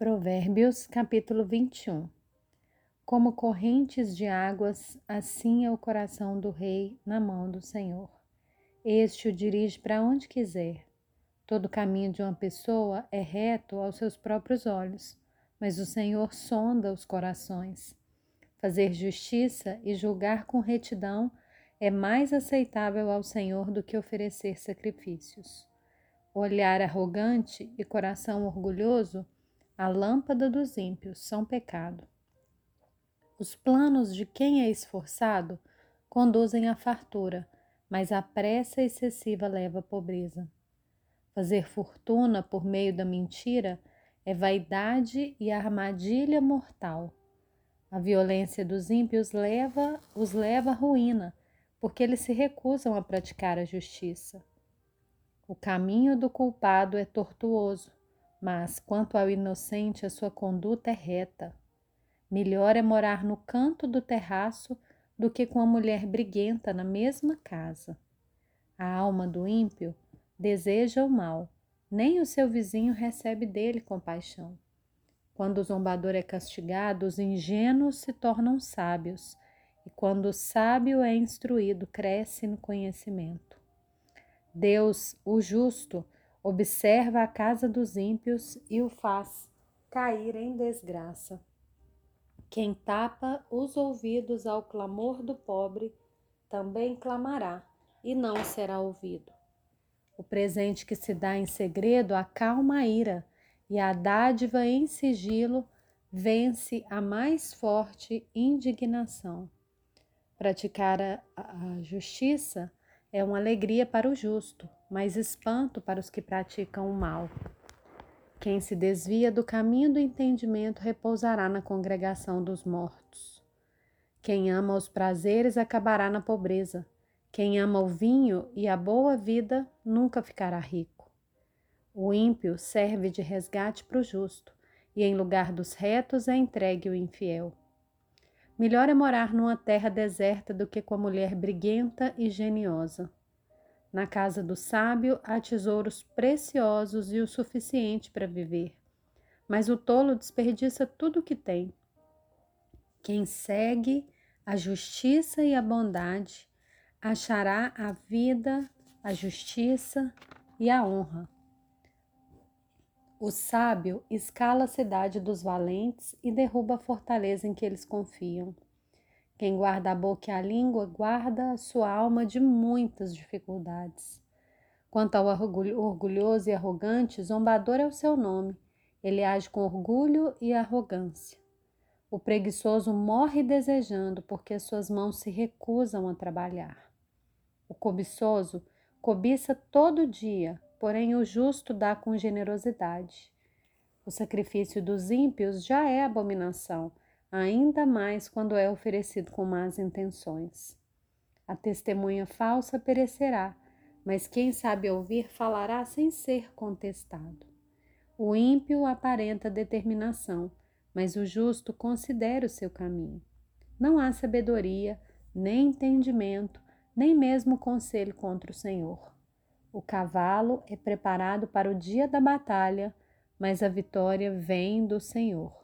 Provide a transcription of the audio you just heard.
Provérbios, capítulo 21 Como correntes de águas, assim é o coração do rei na mão do Senhor. Este o dirige para onde quiser. Todo caminho de uma pessoa é reto aos seus próprios olhos, mas o Senhor sonda os corações. Fazer justiça e julgar com retidão é mais aceitável ao Senhor do que oferecer sacrifícios. Olhar arrogante e coração orgulhoso a lâmpada dos ímpios são pecado. Os planos de quem é esforçado conduzem à fartura, mas a pressa excessiva leva à pobreza. Fazer fortuna por meio da mentira é vaidade e armadilha mortal. A violência dos ímpios leva, os leva à ruína, porque eles se recusam a praticar a justiça. O caminho do culpado é tortuoso, mas quanto ao inocente, a sua conduta é reta. Melhor é morar no canto do terraço do que com a mulher briguenta na mesma casa. A alma do ímpio deseja o mal, nem o seu vizinho recebe dele compaixão. Quando o zombador é castigado, os ingênuos se tornam sábios, e quando o sábio é instruído, cresce no conhecimento. Deus, o justo, observa a casa dos ímpios e o faz cair em desgraça. Quem tapa os ouvidos ao clamor do pobre também clamará e não será ouvido. O presente que se dá em segredo acalma a ira, e a dádiva em sigilo vence a mais forte indignação. Praticar a, a justiça é uma alegria para o justo, mas espanto para os que praticam o mal. Quem se desvia do caminho do entendimento repousará na congregação dos mortos. Quem ama os prazeres acabará na pobreza. Quem ama o vinho e a boa vida nunca ficará rico. O ímpio serve de resgate para o justo, e em lugar dos retos é entregue o infiel. Melhor é morar numa terra deserta do que com a mulher briguenta e geniosa. Na casa do sábio há tesouros preciosos e o suficiente para viver, mas o tolo desperdiça tudo o que tem. Quem segue a justiça e a bondade achará a vida, a justiça e a honra. O sábio escala a cidade dos valentes e derruba a fortaleza em que eles confiam. Quem guarda a boca e a língua guarda a sua alma de muitas dificuldades. Quanto ao orgulhoso e arrogante, zombador é o seu nome. Ele age com orgulho e arrogância. O preguiçoso morre desejando porque suas mãos se recusam a trabalhar. O cobiçoso cobiça todo dia, porém o justo dá com generosidade. O sacrifício dos ímpios já é abominação, ainda mais quando é oferecido com más intenções. A testemunha falsa perecerá, mas quem sabe ouvir falará sem ser contestado. O ímpio aparenta determinação, mas o justo considera o seu caminho. Não há sabedoria, nem entendimento, nem mesmo conselho contra o Senhor. O cavalo é preparado para o dia da batalha, mas a vitória vem do Senhor.